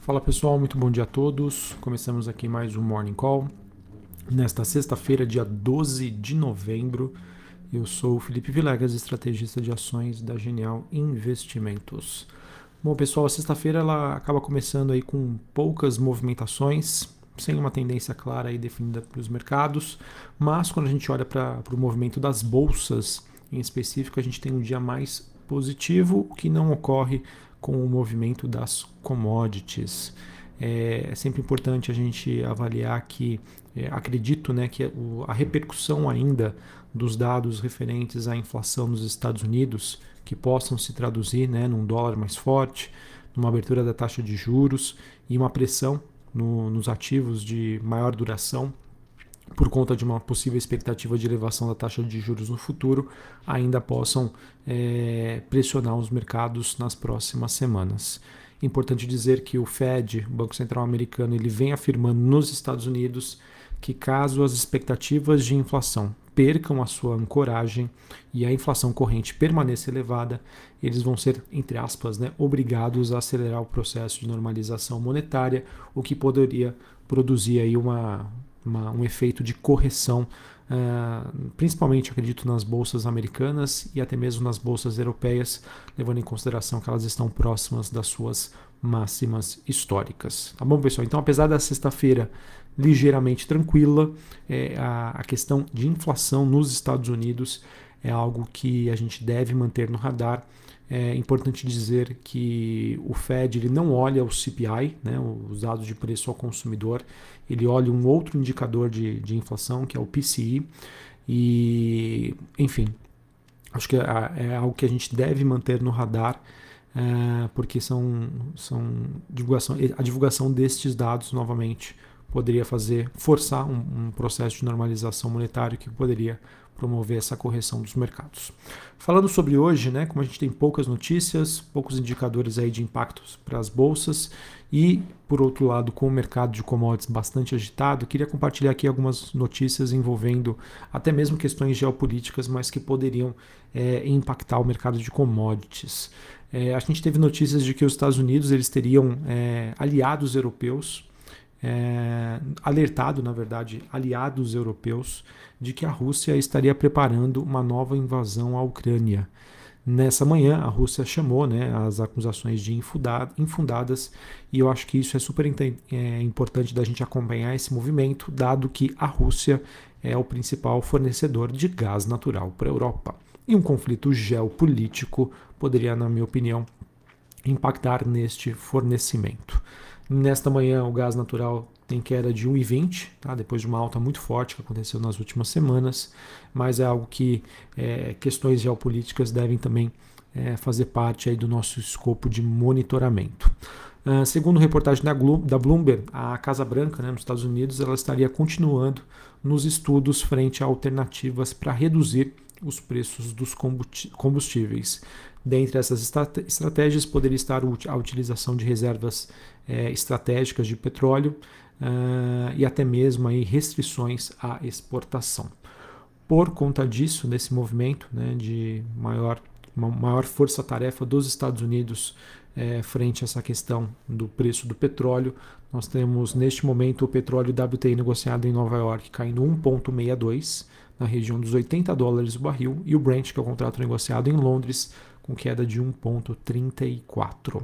Fala pessoal, muito bom dia a todos. Começamos aqui mais um Morning Call. Nesta sexta-feira, dia 12 de novembro, eu sou o Felipe Vilegas, estrategista de ações da Genial Investimentos. Bom, pessoal, a sexta-feira ela acaba começando aí com poucas movimentações, sem uma tendência clara e definida para os mercados, mas quando a gente olha para o movimento das bolsas em específico, a gente tem um dia mais positivo, o que não ocorre com o movimento das commodities. É, é sempre importante a gente avaliar que é, acredito né, que a repercussão ainda dos dados referentes à inflação nos Estados Unidos, que possam se traduzir né, num dólar mais forte, numa abertura da taxa de juros e uma pressão no, nos ativos de maior duração por conta de uma possível expectativa de elevação da taxa de juros no futuro, ainda possam é, pressionar os mercados nas próximas semanas. Importante dizer que o Fed, o Banco Central Americano, ele vem afirmando nos Estados Unidos que caso as expectativas de inflação percam a sua ancoragem e a inflação corrente permaneça elevada, eles vão ser, entre aspas, né, obrigados a acelerar o processo de normalização monetária, o que poderia produzir aí uma, uma, um efeito de correção, uh, principalmente acredito nas bolsas americanas e até mesmo nas bolsas europeias, levando em consideração que elas estão próximas das suas máximas históricas. Tá bom, pessoal? Então, apesar da sexta-feira ligeiramente tranquila, é, a, a questão de inflação nos Estados Unidos é algo que a gente deve manter no radar. É importante dizer que o Fed ele não olha o CPI, né, os dados de preço ao consumidor, ele olha um outro indicador de, de inflação, que é o PCI, e, enfim, acho que é, algo que a gente deve manter no radar, é, porque são, são divulgação, a divulgação destes dados, novamente, poderia fazer, forçar um, um processo de normalização monetária que poderia promover essa correção dos mercados. Falando sobre hoje, né, como a gente tem poucas notícias, poucos indicadores aí de impactos para as bolsas e, por outro lado, com o mercado de commodities bastante agitado, queria compartilhar aqui algumas notícias envolvendo até mesmo questões geopolíticas, mas que poderiam é, impactar o mercado de commodities. É, a gente teve notícias de que os Estados Unidos eles teriam é, aliados europeus é, alertado, na verdade, aliados europeus de que a Rússia estaria preparando uma nova invasão à Ucrânia. Nessa manhã, a Rússia chamou né, as acusações de infundadas, e eu acho que isso é super é, importante da gente acompanhar esse movimento, dado que a Rússia é o principal fornecedor de gás natural para a Europa. E um conflito geopolítico poderia, na minha opinião, impactar neste fornecimento. Nesta manhã, o gás natural tem queda de 1,20, tá? depois de uma alta muito forte que aconteceu nas últimas semanas, mas é algo que é, questões geopolíticas devem também é, fazer parte aí do nosso escopo de monitoramento. Uh, segundo reportagem da, da, Bloomberg, a Casa Branca, né, nos Estados Unidos, ela estaria continuando nos estudos frente a alternativas para reduzir os preços dos combustíveis. Dentre essas estratégias, poderia estar a utilização de reservas é, estratégicas de petróleo uh, e até mesmo aí restrições à exportação. Por conta disso, desse movimento né, de maior, maior força-tarefa dos Estados Unidos é, frente a essa questão do preço do petróleo, nós temos neste momento o petróleo WTI negociado em Nova York caindo 1,62 na região dos 80 dólares o barril e o Brent, que é o contrato negociado em Londres, com queda de 1,34.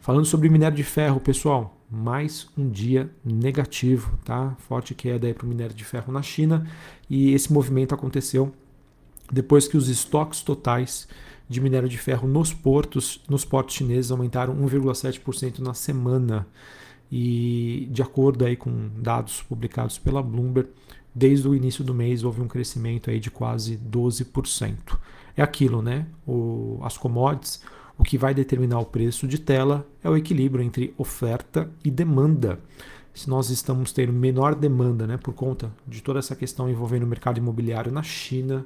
Falando sobre minério de ferro, pessoal, mais um dia negativo, tá? Forte queda para o minério de ferro na China e esse movimento aconteceu depois que os estoques totais de minério de ferro nos portos, nos portos chineses aumentaram 1,7% na semana. E de acordo aí com dados publicados pela Bloomberg, desde o início do mês houve um crescimento aí de quase 12%. É aquilo, né? O, as commodities, o que vai determinar o preço de tela é o equilíbrio entre oferta e demanda. Se nós estamos tendo menor demanda, né, por conta de toda essa questão envolvendo o mercado imobiliário na China,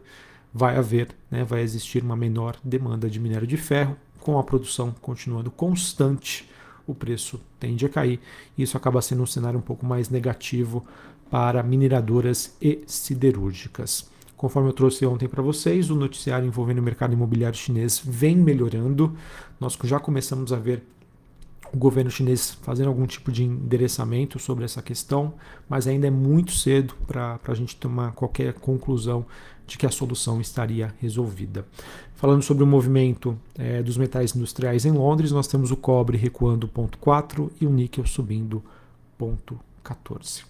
vai haver, né, vai existir uma menor demanda de minério de ferro, com a produção continuando constante, o preço tende a cair. Isso acaba sendo um cenário um pouco mais negativo para mineradoras e siderúrgicas. Conforme eu trouxe ontem para vocês, o noticiário envolvendo o mercado imobiliário chinês vem melhorando. Nós já começamos a ver o governo chinês fazendo algum tipo de endereçamento sobre essa questão, mas ainda é muito cedo para a gente tomar qualquer conclusão de que a solução estaria resolvida. Falando sobre o movimento é, dos metais industriais em Londres, nós temos o cobre recuando 0,4 e o níquel subindo 0,14.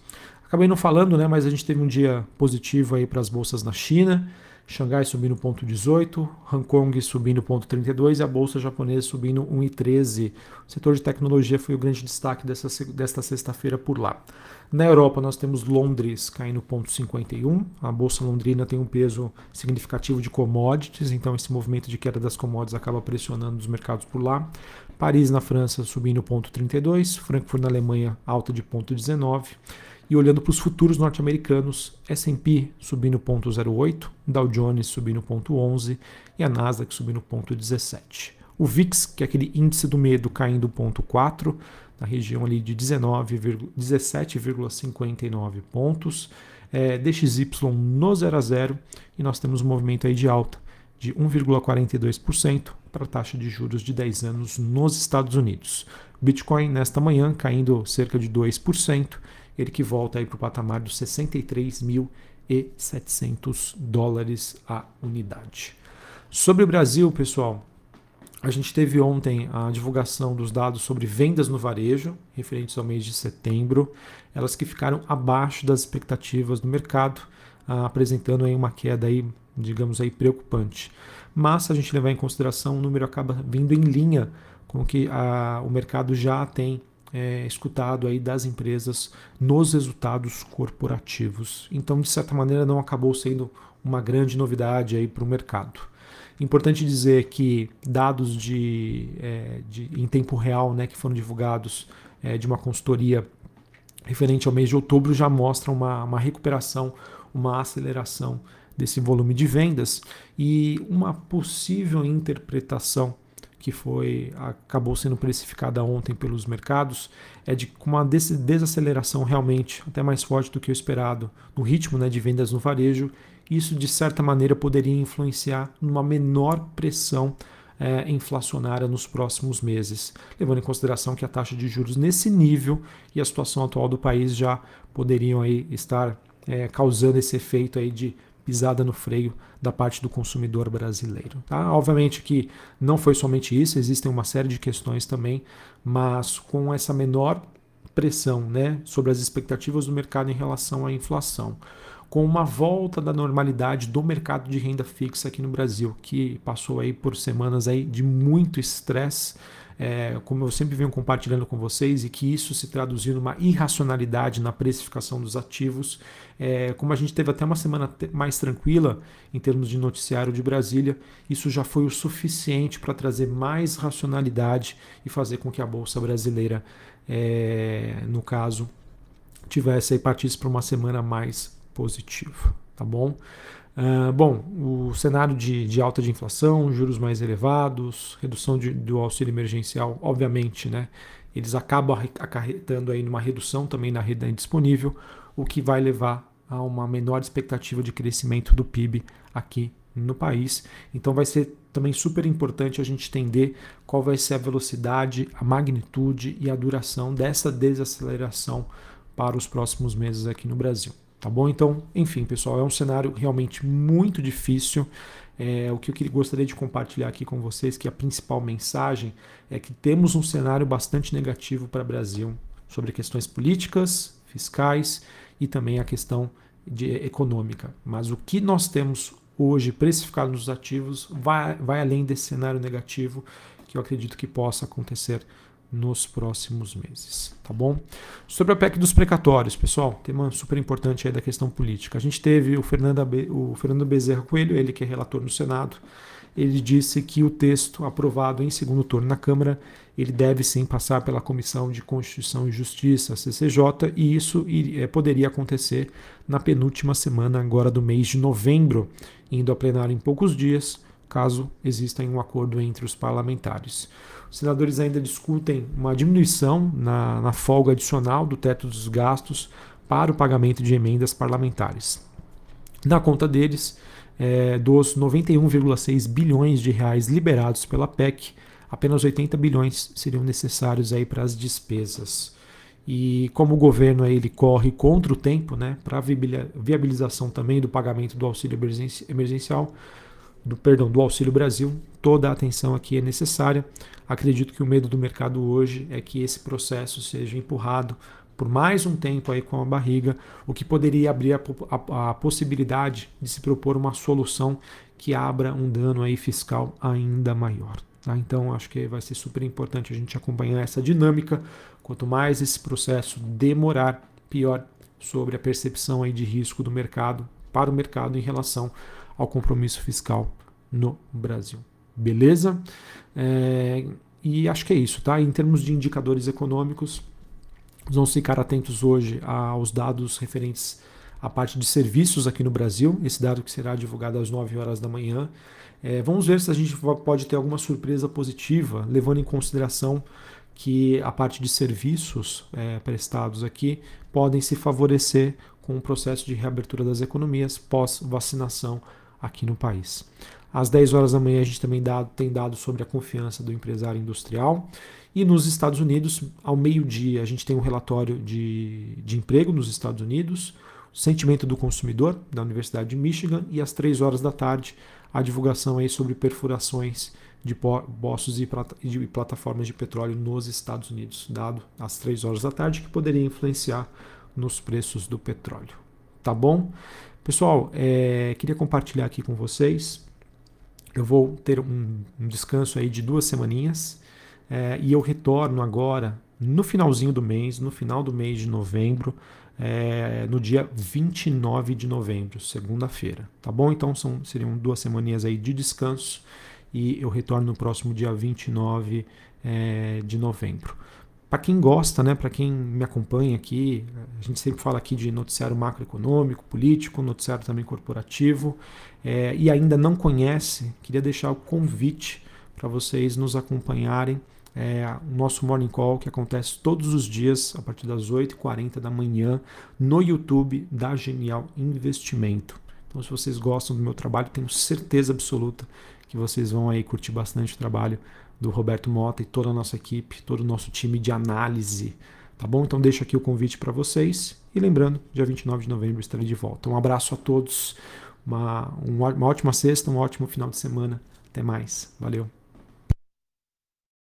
Acabei não falando, né, mas a gente teve um dia positivo aí para as bolsas na China. Xangai subindo 0,18, Hong Kong subindo 0,32 e a bolsa japonesa subindo 1,13. O setor de tecnologia foi o grande destaque dessa, desta sexta-feira por lá. Na Europa, nós temos Londres caindo 0,51. A bolsa londrina tem um peso significativo de commodities, então esse movimento de queda das commodities acaba pressionando os mercados por lá. Paris, na França, subindo 0,32. Frankfurt, na Alemanha, alta de 0,19. E olhando para os futuros norte-americanos, S&P subindo 0,08, Dow Jones subindo 0,11 e a Nasdaq subindo 0,17. O VIX, que é aquele índice do medo, caindo 0,4, na região ali de 17,59 pontos. É, DXY no 0 a 0 e nós temos um movimento aí de alta de 1,42% para a taxa de juros de 10 anos nos Estados Unidos. Bitcoin nesta manhã caindo cerca de 2%, ele que volta para o patamar dos 63.700 dólares a unidade. Sobre o Brasil, pessoal, a gente teve ontem a divulgação dos dados sobre vendas no varejo, referentes ao mês de setembro, elas que ficaram abaixo das expectativas do mercado, ah, apresentando aí uma queda aí, digamos aí, preocupante. Mas se a gente levar em consideração, o número acaba vindo em linha com o que a, o mercado já tem é, escutado aí das empresas nos resultados corporativos. Então, de certa maneira, não acabou sendo uma grande novidade aí para o mercado. Importante dizer que dados de, é, de, em tempo real né, que foram divulgados é, de uma consultoria referente ao mês de outubro já mostram uma, uma recuperação, uma aceleração desse volume de vendas e uma possível interpretação que foi acabou sendo precificada ontem pelos mercados é de uma desaceleração realmente até mais forte do que o esperado no ritmo né, de vendas no varejo. Isso de certa maneira poderia influenciar numa menor pressão é, inflacionária nos próximos meses, levando em consideração que a taxa de juros nesse nível e a situação atual do país já poderiam aí estar é, causando esse efeito aí de pisada no freio da parte do consumidor brasileiro. Tá? Obviamente que não foi somente isso, existem uma série de questões também, mas com essa menor pressão né, sobre as expectativas do mercado em relação à inflação, com uma volta da normalidade do mercado de renda fixa aqui no Brasil, que passou aí por semanas aí de muito estresse é, como eu sempre venho compartilhando com vocês, e que isso se traduziu numa irracionalidade na precificação dos ativos. É, como a gente teve até uma semana mais tranquila em termos de noticiário de Brasília, isso já foi o suficiente para trazer mais racionalidade e fazer com que a Bolsa Brasileira, é, no caso, tivesse aí partisse para uma semana mais positiva, tá bom? Uh, bom, o cenário de, de, alta de inflação, juros mais elevados, redução de, do auxílio emergencial, obviamente, né, eles acabam acarretando aí numa redução também na renda disponível, o que vai levar a uma menor expectativa de crescimento do PIB aqui no país. Então vai ser também super importante a gente entender qual vai ser a velocidade, a magnitude e a duração dessa desaceleração para os próximos meses aqui no Brasil. Tá bom? Então, enfim, pessoal, é um cenário realmente muito difícil. É, o que eu gostaria de compartilhar aqui com vocês, que a principal mensagem é que temos um cenário bastante negativo para o Brasil sobre questões políticas, fiscais e também a questão de, econômica. Mas o que nós temos hoje precificado nos ativos vai, vai além desse cenário negativo que eu acredito que possa acontecer nos próximos meses, tá bom? Sobre a PEC dos precatórios, pessoal, tema super importante aí da questão política. A gente teve o Fernando, o Fernando Bezerra Coelho, ele que é relator no Senado, ele disse que o texto aprovado em segundo turno na Câmara, ele deve sim passar pela Comissão de Constituição e Justiça, CCJ, e isso é, poderia acontecer na penúltima semana agora do mês de novembro, indo a plenário em poucos dias, caso exista um acordo entre os parlamentares. Os senadores ainda discutem uma diminuição na, na folga adicional do teto dos gastos para o pagamento de emendas parlamentares. Na conta deles, é, dos 91,6 bilhões de reais liberados pela PEC, apenas 80 bilhões seriam necessários aí para as despesas. E como o governo aí, ele corre contra o tempo, né, para viabilização também do pagamento do auxílio emergencial, do perdão, do Auxílio Brasil, toda a atenção aqui é necessária. Acredito que o medo do mercado hoje é que esse processo seja empurrado por mais um tempo aí com a barriga, o que poderia abrir a, a, a possibilidade de se propor uma solução que abra um dano aí fiscal ainda maior. Tá? Então acho que vai ser super importante a gente acompanhar essa dinâmica. Quanto mais esse processo demorar, pior sobre a percepção aí de risco do mercado para o mercado em relação ao compromisso fiscal no Brasil. Beleza? É, e acho que é isso, tá? Em termos de indicadores econômicos, vamos ficar atentos hoje aos dados referentes à parte de serviços aqui no Brasil, esse dado que será divulgado às 9 horas da manhã. É, vamos ver se a gente pode ter alguma surpresa positiva, levando em consideração que a parte de serviços é, prestados aqui podem se favorecer com o processo de reabertura das economias pós-vacinação aqui no país. Às 10 horas da manhã a gente também dá, tem dados sobre a confiança do empresário industrial. E nos Estados Unidos, ao meio-dia, a gente tem um relatório de, de emprego nos Estados Unidos, sentimento do consumidor da Universidade de Michigan e às 3 horas da tarde a divulgação aí sobre perfurações de poços e de plataformas de petróleo nos Estados Unidos, dado às 3 horas da tarde, que poderia influenciar nos preços do petróleo. Tá bom? Pessoal, é, queria compartilhar aqui com vocês. Eu vou ter um, um descanso aí de duas semaninhas é, e eu retorno agora no finalzinho do mês, no final do mês de novembro, é, no dia 29 de novembro, segunda-feira, tá bom? Então são, seriam duas semaninhas aí de descanso e eu retorno no próximo dia 29 é, de novembro para quem gosta, né, para quem me acompanha aqui, a gente sempre fala aqui de noticiário macroeconômico, político, noticiário também corporativo, é, e ainda não conhece, queria deixar o convite para vocês nos acompanharem. É, o nosso Morning Call, que acontece todos os dias, a partir das 8h40 da manhã, no YouTube da Genial Investimento. Então, se vocês gostam do meu trabalho, tenho certeza absoluta que vocês vão aí curtir bastante o trabalho do Roberto Mota e toda a nossa equipe, todo o nosso time de análise. Tá bom? Então deixo aqui o convite para vocês. E lembrando, dia 29 de novembro estarei de volta. Um abraço a todos, uma, uma ótima sexta, um ótimo final de semana. Até mais. Valeu.